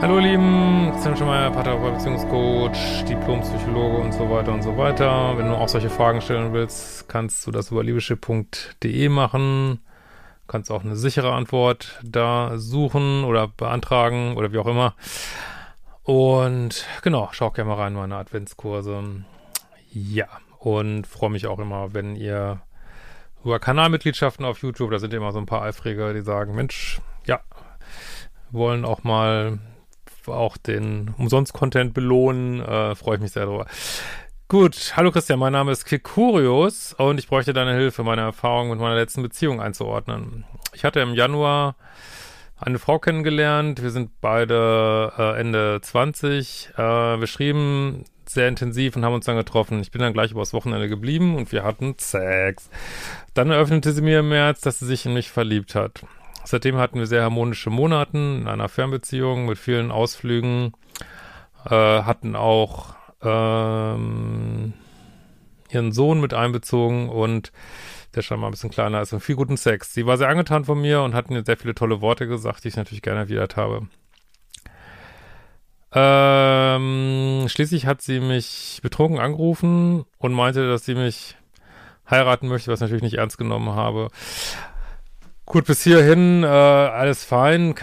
Hallo Lieben, Christian Schemeier, Paartherapeut, Beziehungscoach, Diplompsychologe und so weiter und so weiter. Wenn du auch solche Fragen stellen willst, kannst du das über liebeschip.de machen. Kannst auch eine sichere Antwort da suchen oder beantragen oder wie auch immer. Und genau, schau gerne mal rein in meine Adventskurse. Ja, und freue mich auch immer, wenn ihr über Kanalmitgliedschaften auf YouTube, da sind immer so ein paar Eifrige, die sagen, Mensch, ja, wollen auch mal auch den Umsonst-Content belohnen. Äh, Freue ich mich sehr drüber. Gut, hallo Christian, mein Name ist Kikurius und ich bräuchte deine Hilfe, meine Erfahrung mit meiner letzten Beziehung einzuordnen. Ich hatte im Januar eine Frau kennengelernt, wir sind beide äh, Ende 20, äh, wir schrieben sehr intensiv und haben uns dann getroffen. Ich bin dann gleich übers Wochenende geblieben und wir hatten Sex. Dann eröffnete sie mir im März, dass sie sich in mich verliebt hat. Seitdem hatten wir sehr harmonische Monaten in einer Fernbeziehung mit vielen Ausflügen, äh, hatten auch ähm, ihren Sohn mit einbezogen und der schon mal ein bisschen kleiner ist und viel guten Sex. Sie war sehr angetan von mir und hat mir sehr viele tolle Worte gesagt, die ich natürlich gerne erwidert habe. Ähm, schließlich hat sie mich betrunken angerufen und meinte, dass sie mich heiraten möchte, was ich natürlich nicht ernst genommen habe. Gut, bis hierhin äh, alles fein.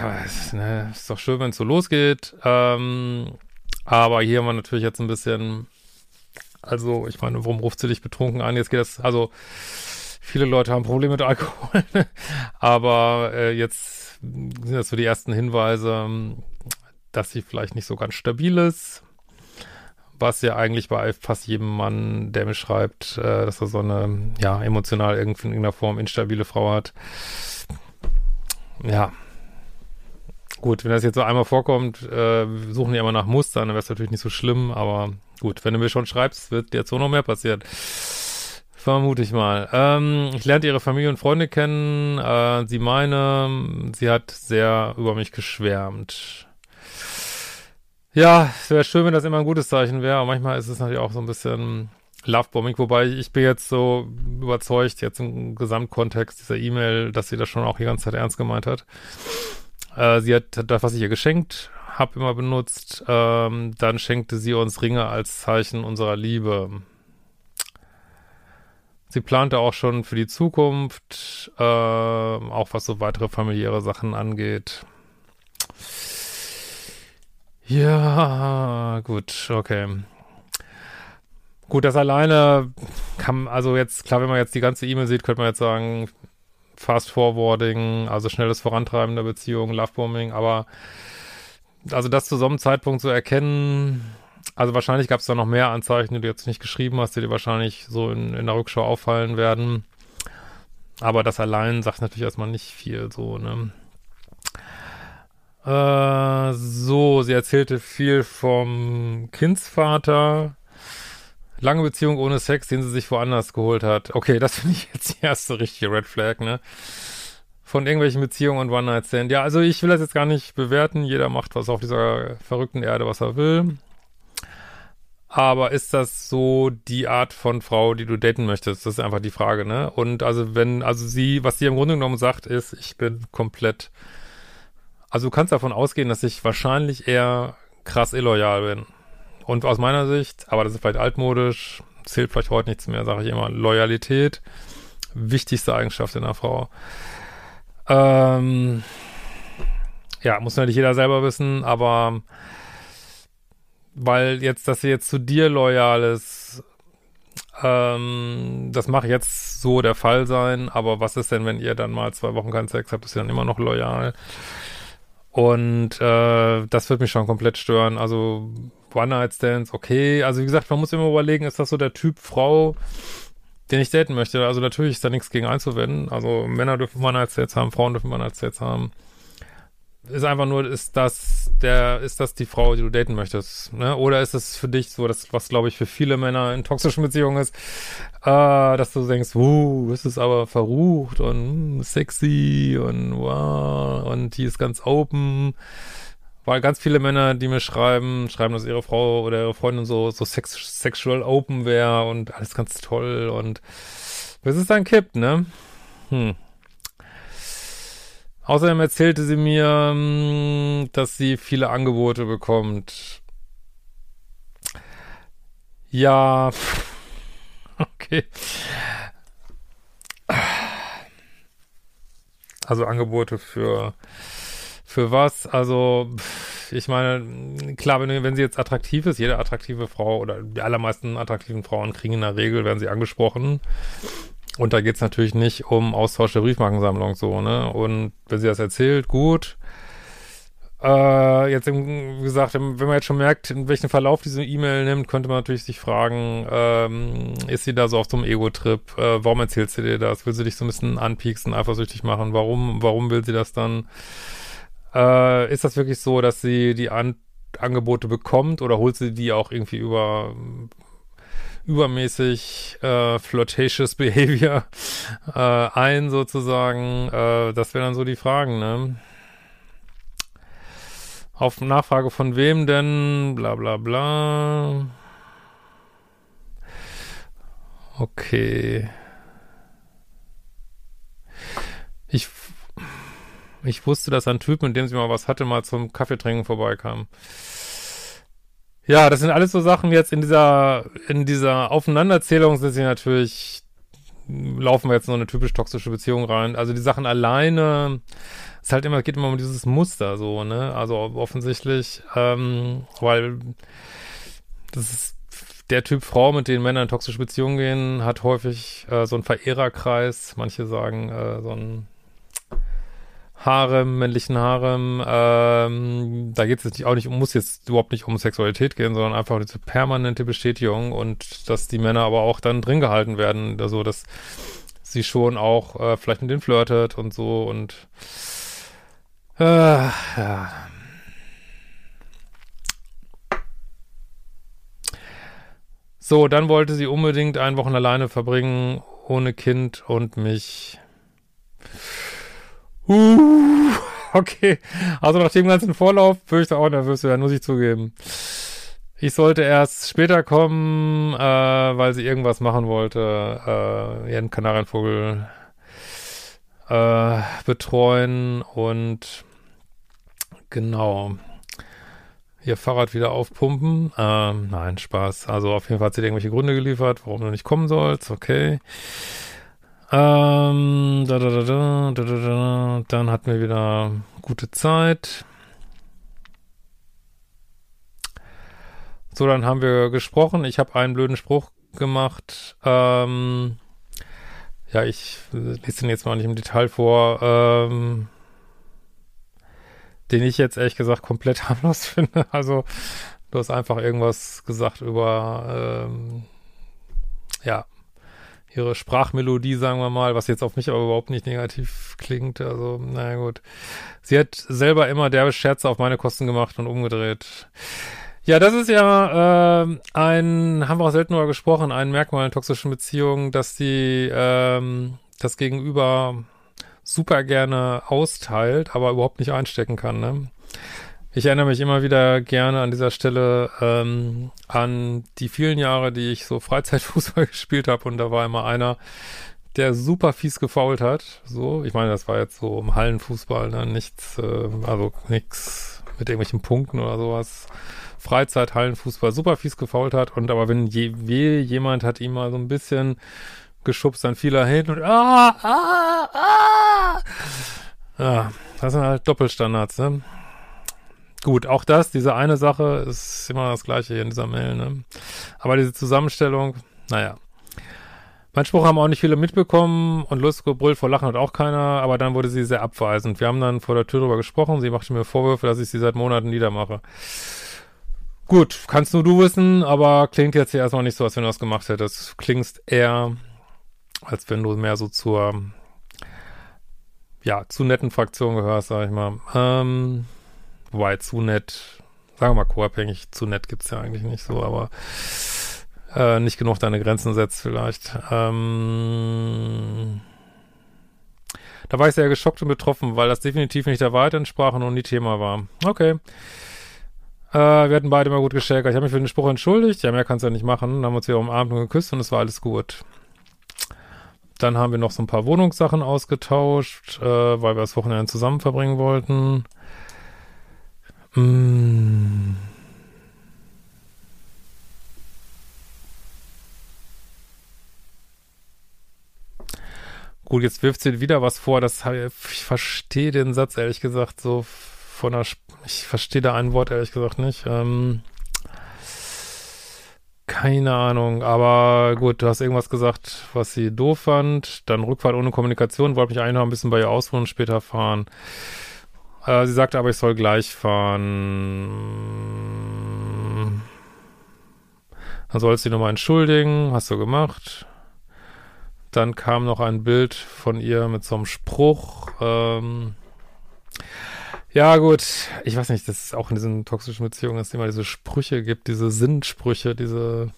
Ne, ist doch schön, wenn es so losgeht. Ähm, aber hier haben wir natürlich jetzt ein bisschen, also ich meine, warum ruft sie dich betrunken an? Jetzt geht das, also viele Leute haben Probleme mit Alkohol, aber äh, jetzt sind das so die ersten Hinweise, dass sie vielleicht nicht so ganz stabil ist. Was ja eigentlich bei fast jedem Mann, der mir schreibt, äh, dass er so eine, ja, emotional irgendwie in irgendeiner Form instabile Frau hat ja. Gut, wenn das jetzt so einmal vorkommt, äh, suchen ja immer nach Mustern, dann wäre es natürlich nicht so schlimm, aber gut, wenn du mir schon schreibst, wird jetzt so noch mehr passieren. Vermute ich mal. Ähm, ich lernte ihre Familie und Freunde kennen. Äh, sie meine, sie hat sehr über mich geschwärmt. Ja, es wäre schön, wenn das immer ein gutes Zeichen wäre, aber manchmal ist es natürlich auch so ein bisschen Lovebombing, wobei ich bin jetzt so überzeugt, jetzt im Gesamtkontext dieser E-Mail, dass sie das schon auch die ganze Zeit ernst gemeint hat. Äh, sie hat das, was ich ihr geschenkt habe, immer benutzt. Ähm, dann schenkte sie uns Ringe als Zeichen unserer Liebe. Sie plante auch schon für die Zukunft, äh, auch was so weitere familiäre Sachen angeht. Ja, gut, okay. Gut, das alleine kann, also jetzt, klar, wenn man jetzt die ganze E-Mail sieht, könnte man jetzt sagen, Fast Forwarding, also schnelles Vorantreiben der Beziehung, Lovebombing, aber also das zu so einem Zeitpunkt zu erkennen, also wahrscheinlich gab es da noch mehr Anzeichen, die du jetzt nicht geschrieben hast, die dir wahrscheinlich so in, in der Rückschau auffallen werden. Aber das allein sagt natürlich erstmal nicht viel, so, ne? Äh, so, sie erzählte viel vom Kindsvater, Lange Beziehung ohne Sex, den sie sich woanders geholt hat. Okay, das finde ich jetzt die erste richtige Red Flag, ne? Von irgendwelchen Beziehungen und One-Night-Stand. Ja, also ich will das jetzt gar nicht bewerten. Jeder macht was auf dieser verrückten Erde, was er will. Aber ist das so die Art von Frau, die du daten möchtest? Das ist einfach die Frage, ne? Und also wenn, also sie, was sie im Grunde genommen sagt, ist, ich bin komplett, also du kannst davon ausgehen, dass ich wahrscheinlich eher krass illoyal bin. Und aus meiner Sicht, aber das ist vielleicht altmodisch, zählt vielleicht heute nichts mehr, sage ich immer, Loyalität, wichtigste Eigenschaft in einer Frau. Ähm, ja, muss natürlich jeder selber wissen, aber weil jetzt, dass sie jetzt zu dir loyal ist, ähm, das mag jetzt so der Fall sein, aber was ist denn, wenn ihr dann mal zwei Wochen keinen Sex habt, ist sie dann immer noch loyal? Und äh, das wird mich schon komplett stören. Also One-Night-Stands, okay. Also wie gesagt, man muss immer überlegen, ist das so der Typ Frau, den ich daten möchte? Also natürlich ist da nichts gegen einzuwenden. Also Männer dürfen One-Night-Stands haben, Frauen dürfen One-Night-Stands haben ist einfach nur, ist das der, ist das die Frau, die du daten möchtest, ne? Oder ist es für dich so, das, was glaube ich für viele Männer in toxischen Beziehungen ist, äh, dass du denkst, uh, ist es aber verrucht und mm, sexy und wow, und die ist ganz open. Weil ganz viele Männer, die mir schreiben, schreiben, dass ihre Frau oder ihre Freundin so, so sex, sexual open wäre und alles ganz toll und bis es dann kippt, ne? Hm. Außerdem erzählte sie mir, hm, dass sie viele Angebote bekommt. Ja, okay. Also Angebote für für was? Also ich meine, klar, wenn, wenn sie jetzt attraktiv ist, jede attraktive Frau oder die allermeisten attraktiven Frauen kriegen in der Regel, werden sie angesprochen. Und da geht's natürlich nicht um Austausch der Briefmarkensammlung so, ne? Und wenn sie das erzählt, gut. Äh, jetzt, wie gesagt, wenn man jetzt schon merkt, in welchen Verlauf diese E-Mail nimmt, könnte man natürlich sich fragen, ähm, ist sie da so auf so einem Ego-Trip? Äh, warum erzählt sie dir das? Will sie dich so ein bisschen anpieksen, eifersüchtig machen? Warum, warum will sie das dann? Äh, ist das wirklich so, dass sie die An Angebote bekommt oder holt sie die auch irgendwie über übermäßig äh, flirtatious Behavior äh, ein, sozusagen. Äh, das wären dann so die Fragen, ne? Auf Nachfrage von wem denn? Bla bla bla. Okay. Ich, ich wusste, dass ein Typ, mit dem sie mal was hatte, mal zum Kaffeetrinken vorbeikam. Ja, das sind alles so Sachen jetzt in dieser, in dieser Aufeinanderzählung sind sie natürlich, laufen wir jetzt noch eine typisch toxische Beziehung rein. Also die Sachen alleine, es halt immer, geht immer um dieses Muster so, ne? Also offensichtlich, ähm, weil das ist der Typ Frau, mit denen Männer in toxische Beziehungen gehen, hat häufig äh, so einen Verehrerkreis. Manche sagen äh, so ein Harem, männlichen Harem, ähm, da geht es jetzt auch nicht, muss jetzt überhaupt nicht um Sexualität gehen, sondern einfach diese permanente Bestätigung und dass die Männer aber auch dann drin gehalten werden, also dass sie schon auch äh, vielleicht mit denen flirtet und so und äh, ja. So, dann wollte sie unbedingt ein Wochen alleine verbringen, ohne Kind und mich Uh, okay. Also nach dem ganzen Vorlauf würde ich da auch nervös werden, muss ich zugeben. Ich sollte erst später kommen, äh, weil sie irgendwas machen wollte, äh, ihren Kanarienvogel äh, betreuen und genau ihr Fahrrad wieder aufpumpen. Ähm, nein, Spaß. Also auf jeden Fall hat sie irgendwelche Gründe geliefert, warum du nicht kommen sollst. Okay. Ähm, da, da, da, da, da, da, da. Dann hatten wir wieder gute Zeit. So, dann haben wir gesprochen. Ich habe einen blöden Spruch gemacht. Ähm, ja, ich lese den jetzt mal nicht im Detail vor. Ähm, den ich jetzt ehrlich gesagt komplett harmlos finde. Also, du hast einfach irgendwas gesagt über, ähm, ja, ihre Sprachmelodie, sagen wir mal, was jetzt auf mich aber überhaupt nicht negativ klingt. Also, naja gut. Sie hat selber immer derbe Scherze auf meine Kosten gemacht und umgedreht. Ja, das ist ja äh, ein, haben wir auch selten darüber gesprochen, ein Merkmal in toxischen Beziehungen, dass die ähm, das Gegenüber super gerne austeilt, aber überhaupt nicht einstecken kann. Ne? Ich erinnere mich immer wieder gerne an dieser Stelle ähm, an die vielen Jahre, die ich so Freizeitfußball gespielt habe und da war immer einer, der super fies gefault hat. So, ich meine, das war jetzt so im Hallenfußball, ne? nichts, äh, also nichts mit irgendwelchen Punkten oder sowas. Freizeit, Hallenfußball, super fies gefault hat und aber wenn je, je jemand hat ihm mal so ein bisschen geschubst, dann fiel er hin und ah, ah, ah. Ja, das sind halt Doppelstandards, ne? Gut, auch das, diese eine Sache ist immer das gleiche hier in dieser Mail, ne? Aber diese Zusammenstellung, naja. Mein Spruch haben auch nicht viele mitbekommen und lustig gebrüllt vor Lachen hat auch keiner, aber dann wurde sie sehr abweisend. Wir haben dann vor der Tür drüber gesprochen, sie machte mir Vorwürfe, dass ich sie seit Monaten niedermache. Gut, kannst nur du wissen, aber klingt jetzt hier erstmal nicht so, als wenn du das gemacht hättest. Klingst eher, als wenn du mehr so zur, ja, zu netten Fraktion gehörst, sag ich mal. Ähm, wobei, zu nett, sagen wir mal co-abhängig, zu nett gibt's ja eigentlich nicht so, aber äh, nicht genug deine Grenzen setzt vielleicht. Ähm, da war ich sehr geschockt und betroffen, weil das definitiv nicht der Wahrheit entsprach und nie Thema war. Okay. Äh, wir hatten beide mal gut geschäkert. Ich habe mich für den Spruch entschuldigt. Ja, mehr kannst du ja nicht machen. Dann haben wir uns wieder umarmt und geküsst und es war alles gut. Dann haben wir noch so ein paar Wohnungssachen ausgetauscht, äh, weil wir das Wochenende zusammen verbringen wollten. Mmh. Gut, jetzt wirft sie wieder was vor, das ich verstehe den Satz ehrlich gesagt so von der, ich verstehe da ein Wort ehrlich gesagt nicht. Ähm, keine Ahnung, aber gut, du hast irgendwas gesagt, was sie doof fand. Dann Rückfahrt ohne Kommunikation, wollte mich eigentlich noch ein bisschen bei ihr ausruhen und später fahren. Äh, sie sagte aber, ich soll gleich fahren. Dann sollst du dich nochmal entschuldigen, hast du gemacht. Dann kam noch ein Bild von ihr mit so einem Spruch. Ähm, ja, gut, ich weiß nicht, das ist auch in diesen toxischen Beziehungen, dass es immer diese Sprüche gibt, diese Sinnsprüche, diese,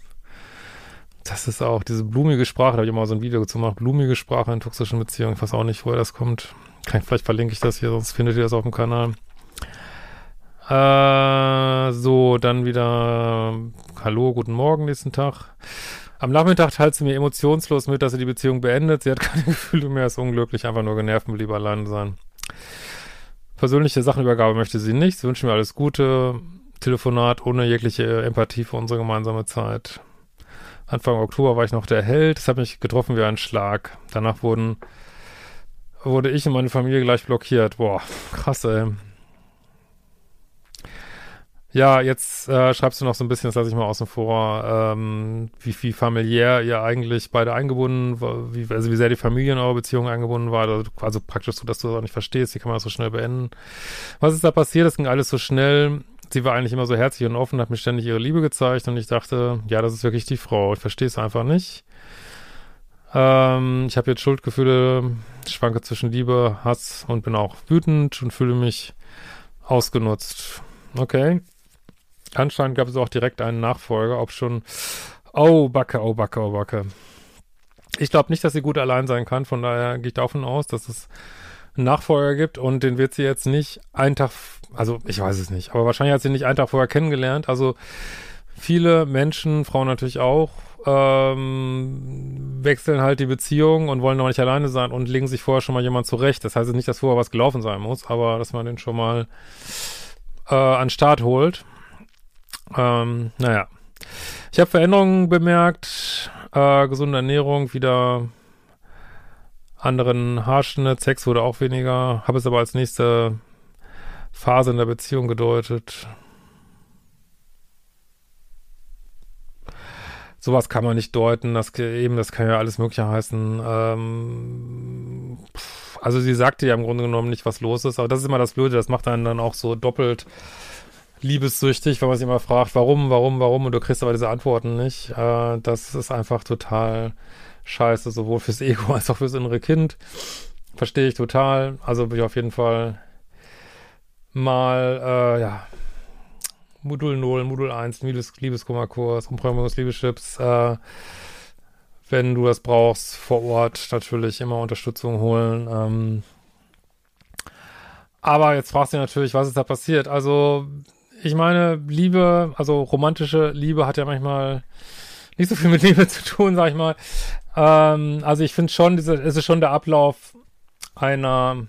das ist auch diese blumige Sprache, da habe ich mal so ein Video gemacht, blumige Sprache in toxischen Beziehungen, ich weiß auch nicht, woher das kommt. Vielleicht verlinke ich das hier, sonst findet ihr das auf dem Kanal. Äh, so, dann wieder Hallo, guten Morgen nächsten Tag. Am Nachmittag teilt sie mir emotionslos mit, dass sie die Beziehung beendet. Sie hat keine Gefühle mehr, ist unglücklich, einfach nur genervt und lieber allein sein. Persönliche Sachenübergabe möchte sie nicht. Sie wünscht mir alles Gute. Telefonat ohne jegliche Empathie für unsere gemeinsame Zeit. Anfang Oktober war ich noch der Held. Das hat mich getroffen wie ein Schlag. Danach wurden, wurde ich und meine Familie gleich blockiert. Boah, krass, ey. Ja, jetzt äh, schreibst du noch so ein bisschen, das lasse ich mal außen vor, ähm, wie, wie familiär ihr eigentlich beide eingebunden wie, also wie sehr die Familie in eurer Beziehung eingebunden war, also, also praktisch so, dass du das auch nicht verstehst, wie kann man das so schnell beenden. Was ist da passiert? Das ging alles so schnell. Sie war eigentlich immer so herzlich und offen, hat mir ständig ihre Liebe gezeigt und ich dachte, ja, das ist wirklich die Frau. Ich verstehe es einfach nicht. Ähm, ich habe jetzt Schuldgefühle, schwanke zwischen Liebe, Hass und bin auch wütend und fühle mich ausgenutzt. Okay. Anscheinend gab es auch direkt einen Nachfolger, ob schon. Oh, Backe, oh, Backe, oh, Backe. Ich glaube nicht, dass sie gut allein sein kann, von daher gehe ich davon aus, dass es einen Nachfolger gibt und den wird sie jetzt nicht einen Tag, also ich weiß es nicht, aber wahrscheinlich hat sie nicht einen Tag vorher kennengelernt. Also viele Menschen, Frauen natürlich auch, ähm, wechseln halt die Beziehung und wollen noch nicht alleine sein und legen sich vorher schon mal jemand zurecht. Das heißt nicht, dass vorher was gelaufen sein muss, aber dass man den schon mal äh, an Start holt. Ähm, naja. Ich habe Veränderungen bemerkt. Äh, gesunde Ernährung, wieder anderen Haarschnitt. Sex wurde auch weniger. Habe es aber als nächste Phase in der Beziehung gedeutet. Sowas kann man nicht deuten, das eben, das kann ja alles Mögliche heißen. Ähm, also sie sagte ja im Grunde genommen nicht, was los ist, aber das ist immer das Blöde, das macht einen dann auch so doppelt liebessüchtig, wenn man sich immer fragt, warum, warum, warum, und du kriegst aber diese Antworten nicht. Äh, das ist einfach total scheiße, sowohl fürs Ego als auch fürs innere Kind. Verstehe ich total. Also bin ich auf jeden Fall mal, äh, ja, Modul 0, Modul 1, Liebes, Liebeskummerkurs, Umprogrammierungs-Liebeschips, äh, wenn du das brauchst, vor Ort natürlich immer Unterstützung holen. Ähm, aber jetzt fragst du natürlich, was ist da passiert? Also, ich meine, Liebe, also romantische Liebe hat ja manchmal nicht so viel mit Liebe zu tun, sag ich mal. Ähm, also ich finde schon, diese, es ist schon der Ablauf einer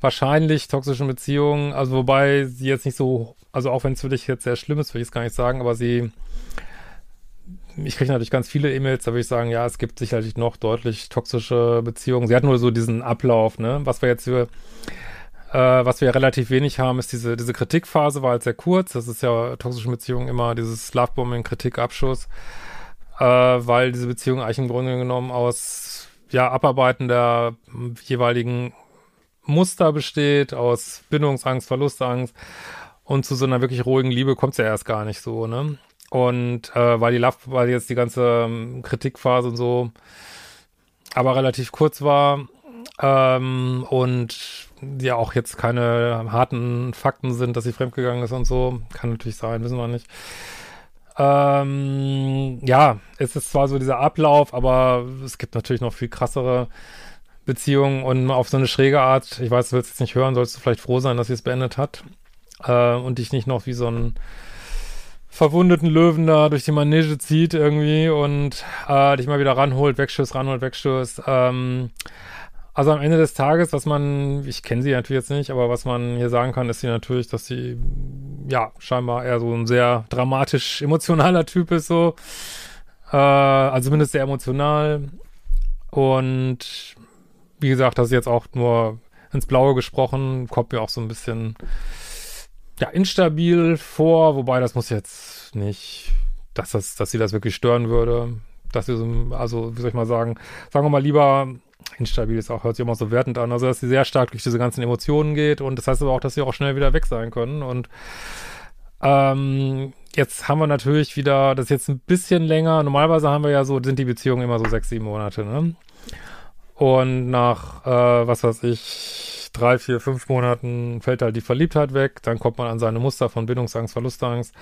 wahrscheinlich toxischen Beziehung, also wobei sie jetzt nicht so, also auch wenn es für dich jetzt sehr schlimm ist, will ich es gar nicht sagen, aber sie, ich kriege natürlich ganz viele E-Mails, da würde ich sagen, ja, es gibt sicherlich noch deutlich toxische Beziehungen. Sie hat nur so diesen Ablauf, ne, was wir jetzt für äh, was wir relativ wenig haben, ist diese, diese Kritikphase, war halt sehr kurz. Das ist ja toxische Beziehungen immer dieses Lovebombing, Kritik, Abschuss. äh, weil diese Beziehung eigentlich im Grunde genommen aus ja, Abarbeiten der jeweiligen Muster besteht, aus Bindungsangst, Verlustangst und zu so einer wirklich ruhigen Liebe kommt es ja erst gar nicht so, ne? Und äh, weil die Love, weil jetzt die ganze ähm, Kritikphase und so aber relativ kurz war ähm, und ja auch jetzt keine harten Fakten sind, dass sie fremdgegangen ist und so. Kann natürlich sein, wissen wir nicht. Ähm, ja, es ist zwar so dieser Ablauf, aber es gibt natürlich noch viel krassere Beziehungen und auf so eine schräge Art, ich weiß, du willst jetzt nicht hören, sollst du vielleicht froh sein, dass sie es beendet hat äh, und dich nicht noch wie so ein verwundeten Löwen da durch die Manege zieht irgendwie und äh, dich mal wieder ranholt, wegstößt, ranholt, wegstößt. Ähm, also am Ende des Tages, was man, ich kenne sie natürlich jetzt nicht, aber was man hier sagen kann, ist sie natürlich, dass sie ja scheinbar eher so ein sehr dramatisch emotionaler Typ ist, so. Äh, also zumindest sehr emotional. Und wie gesagt, das ist jetzt auch nur ins Blaue gesprochen, kommt mir auch so ein bisschen ja, instabil vor, wobei das muss jetzt nicht, dass das, dass sie das wirklich stören würde. Dass sie so, also, wie soll ich mal sagen, sagen wir mal lieber, instabil ist auch, hört sich immer so wertend an, also dass sie sehr stark durch diese ganzen Emotionen geht und das heißt aber auch, dass sie auch schnell wieder weg sein können und ähm, jetzt haben wir natürlich wieder, das ist jetzt ein bisschen länger, normalerweise haben wir ja so, sind die Beziehungen immer so sechs, sieben Monate, ne? Und nach, äh, was weiß ich, drei, vier, fünf Monaten fällt halt die Verliebtheit weg, dann kommt man an seine Muster von Bindungsangst, Verlustangst,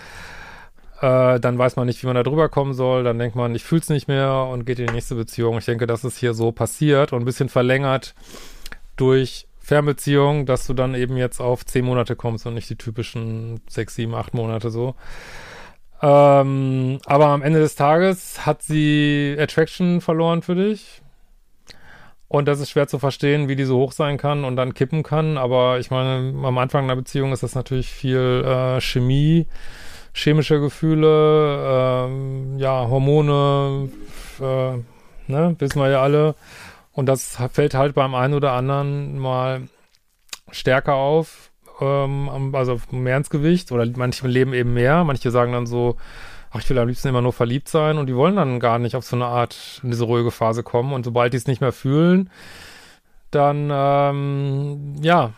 äh, dann weiß man nicht, wie man da drüber kommen soll, dann denkt man, ich fühl's nicht mehr und geht in die nächste Beziehung. Ich denke, das ist hier so passiert und ein bisschen verlängert durch Fernbeziehung, dass du dann eben jetzt auf zehn Monate kommst und nicht die typischen sechs, sieben, acht Monate so. Ähm, aber am Ende des Tages hat sie Attraction verloren für dich. Und das ist schwer zu verstehen, wie die so hoch sein kann und dann kippen kann. Aber ich meine, am Anfang einer Beziehung ist das natürlich viel äh, Chemie chemische Gefühle, ähm, ja, Hormone, äh, ne, wissen wir ja alle. Und das fällt halt beim einen oder anderen mal stärker auf, ähm, also mehr ins Gewicht. Oder manche leben eben mehr. Manche sagen dann so, ach, ich will am liebsten immer nur verliebt sein. Und die wollen dann gar nicht auf so eine Art in diese ruhige Phase kommen. Und sobald die es nicht mehr fühlen, dann, ähm, ja,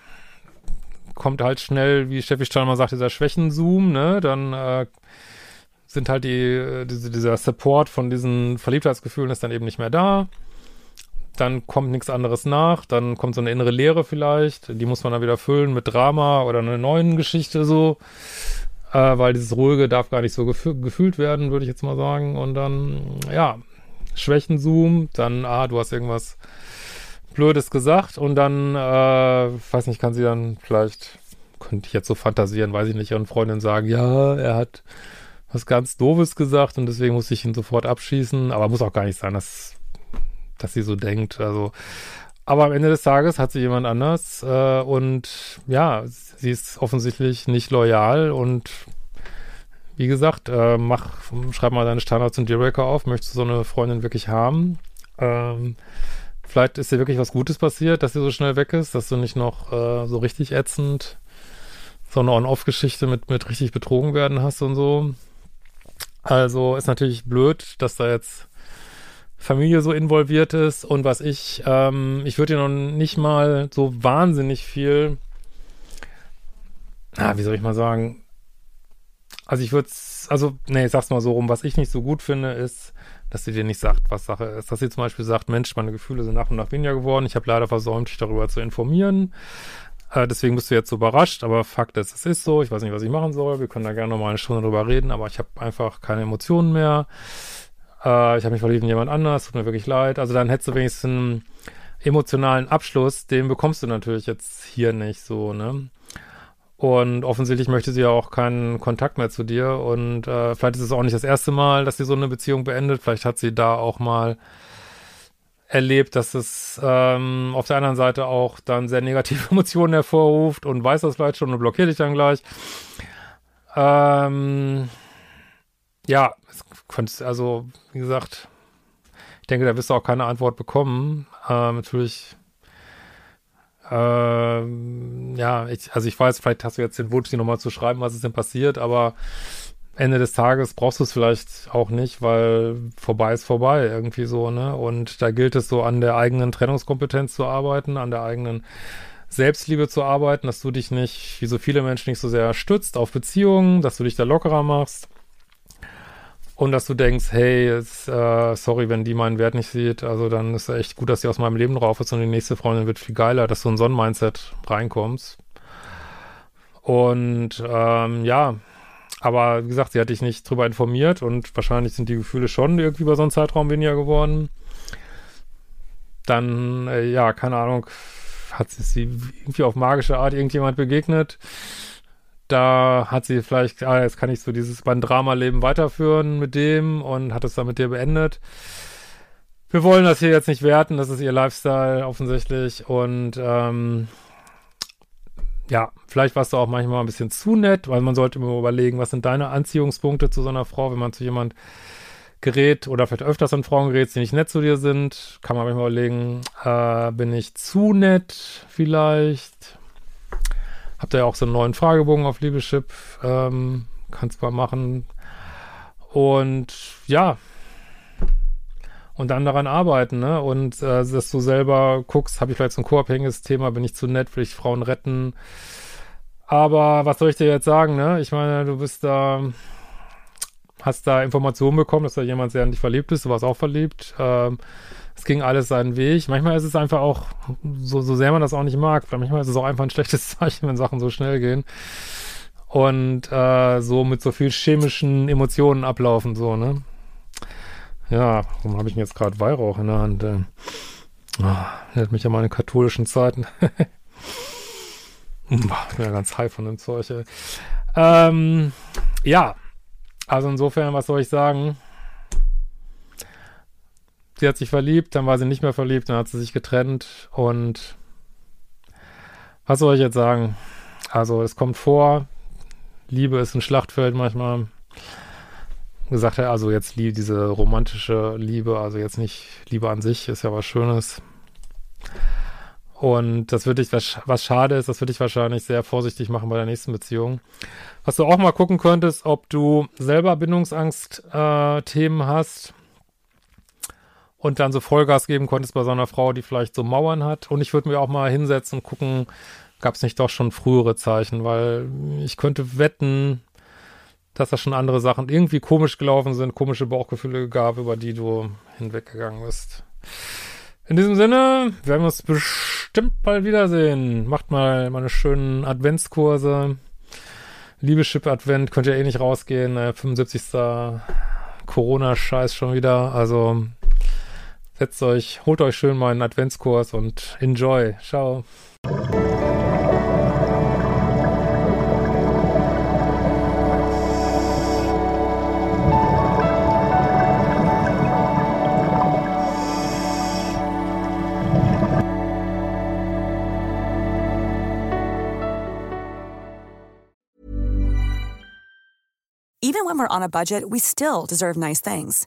kommt halt schnell, wie Steffi Stallmann sagt, dieser Schwächenzoom, ne? Dann äh, sind halt die, äh, diese, dieser Support von diesen Verliebtheitsgefühlen ist dann eben nicht mehr da. Dann kommt nichts anderes nach, dann kommt so eine innere Leere vielleicht, die muss man dann wieder füllen mit Drama oder einer neuen Geschichte so, äh, weil dieses Ruhige darf gar nicht so gefü gefühlt werden, würde ich jetzt mal sagen. Und dann, ja, Schwächenzoom, dann, ah, du hast irgendwas Blödes gesagt. Und dann, äh, weiß nicht, kann sie dann vielleicht, könnte ich jetzt so fantasieren, weiß ich nicht, ihren Freundin sagen, ja, er hat was ganz Doofes gesagt und deswegen muss ich ihn sofort abschießen, aber muss auch gar nicht sein, dass, dass sie so denkt, also, aber am Ende des Tages hat sie jemand anders äh, und ja, sie ist offensichtlich nicht loyal und wie gesagt, äh, mach, schreib mal deine Standards und Dealbreaker auf, möchtest du so eine Freundin wirklich haben? Ähm, Vielleicht ist dir wirklich was Gutes passiert, dass sie so schnell weg ist, dass du nicht noch äh, so richtig ätzend so eine On-Off-Geschichte mit, mit richtig betrogen werden hast und so. Also ist natürlich blöd, dass da jetzt Familie so involviert ist und was ich, ähm, ich würde dir noch nicht mal so wahnsinnig viel, na, wie soll ich mal sagen, also ich würde also, nee, ich sag's mal so rum, was ich nicht so gut finde, ist, dass sie dir nicht sagt, was Sache ist. Dass sie zum Beispiel sagt, Mensch, meine Gefühle sind nach und nach weniger geworden. Ich habe leider versäumt, dich darüber zu informieren. Äh, deswegen bist du jetzt so überrascht, aber Fakt ist, es ist so. Ich weiß nicht, was ich machen soll. Wir können da gerne noch mal eine Stunde drüber reden, aber ich habe einfach keine Emotionen mehr. Äh, ich habe mich verliebt in jemand anders, tut mir wirklich leid. Also dann hättest du wenigstens einen emotionalen Abschluss, den bekommst du natürlich jetzt hier nicht so, ne? Und offensichtlich möchte sie ja auch keinen Kontakt mehr zu dir. Und äh, vielleicht ist es auch nicht das erste Mal, dass sie so eine Beziehung beendet. Vielleicht hat sie da auch mal erlebt, dass es ähm, auf der anderen Seite auch dann sehr negative Emotionen hervorruft und weiß das vielleicht schon und blockiert dich dann gleich. Ähm, ja, es könnte, also, wie gesagt, ich denke, da wirst du auch keine Antwort bekommen. Äh, natürlich ähm, ja, ich, also ich weiß, vielleicht hast du jetzt den Wunsch, dir nochmal zu schreiben, was ist denn passiert, aber Ende des Tages brauchst du es vielleicht auch nicht, weil vorbei ist vorbei irgendwie so, ne? Und da gilt es so an der eigenen Trennungskompetenz zu arbeiten, an der eigenen Selbstliebe zu arbeiten, dass du dich nicht, wie so viele Menschen, nicht so sehr stützt auf Beziehungen, dass du dich da lockerer machst und dass du denkst, hey, jetzt, äh, sorry, wenn die meinen Wert nicht sieht, also dann ist es echt gut, dass sie aus meinem Leben drauf ist und die nächste Freundin wird viel geiler, dass du in so ein Mindset reinkommst. Und ähm, ja, aber wie gesagt, sie hat dich nicht drüber informiert und wahrscheinlich sind die Gefühle schon irgendwie über so einen Zeitraum weniger geworden. Dann, äh, ja, keine Ahnung, hat sie irgendwie auf magische Art irgendjemand begegnet. Da hat sie vielleicht, ah, jetzt kann ich so dieses mein Drama-Leben weiterführen mit dem und hat es dann mit dir beendet. Wir wollen das hier jetzt nicht werten, das ist ihr Lifestyle offensichtlich und ähm, ja, vielleicht warst du auch manchmal ein bisschen zu nett, weil man sollte immer überlegen, was sind deine Anziehungspunkte zu so einer Frau, wenn man zu jemand gerät oder vielleicht öfters an Frauen gerät, die nicht nett zu dir sind, kann man manchmal überlegen, äh, bin ich zu nett vielleicht? Habt ihr ja auch so einen neuen Fragebogen auf Liebeschip, ähm, kannst mal machen. Und ja, und dann daran arbeiten, ne? Und äh, dass du selber guckst, habe ich vielleicht so ein co-abhängiges Thema, bin ich zu nett, will ich Frauen retten. Aber was soll ich dir jetzt sagen, ne? Ich meine, du bist da, hast da Informationen bekommen, dass da jemand sehr an dich verliebt ist, du warst auch verliebt. Ähm, es ging alles seinen Weg. Manchmal ist es einfach auch, so, so sehr man das auch nicht mag, manchmal ist es auch einfach ein schlechtes Zeichen, wenn Sachen so schnell gehen. Und äh, so mit so viel chemischen Emotionen ablaufen, so, ne? Ja, warum habe ich denn jetzt gerade Weihrauch in der Hand? Äh, mich an meine katholischen Zeiten. ich bin ja ganz high von dem Zeug. Ey. Ähm, ja, also insofern, was soll ich sagen? Sie hat sich verliebt, dann war sie nicht mehr verliebt, dann hat sie sich getrennt und was soll ich jetzt sagen? Also es kommt vor, Liebe ist ein Schlachtfeld manchmal gesagt also jetzt diese romantische Liebe, also jetzt nicht Liebe an sich, ist ja was Schönes. Und das würde ich, was, was schade ist, das würde ich wahrscheinlich sehr vorsichtig machen bei der nächsten Beziehung. Was du auch mal gucken könntest, ob du selber Bindungsangst-Themen äh, hast und dann so Vollgas geben konntest bei so einer Frau, die vielleicht so Mauern hat. Und ich würde mir auch mal hinsetzen und gucken, gab es nicht doch schon frühere Zeichen, weil ich könnte wetten, dass da schon andere Sachen irgendwie komisch gelaufen sind, komische Bauchgefühle gab, über die du hinweggegangen bist. In diesem Sinne, werden wir uns bestimmt bald wiedersehen. Macht mal meine schönen Adventskurse. Liebeschip Advent könnt ihr eh nicht rausgehen. 75. Corona-Scheiß schon wieder. Also setzt euch, holt euch schön meinen Adventskurs und enjoy. Ciao. we're on a budget, we still deserve nice things.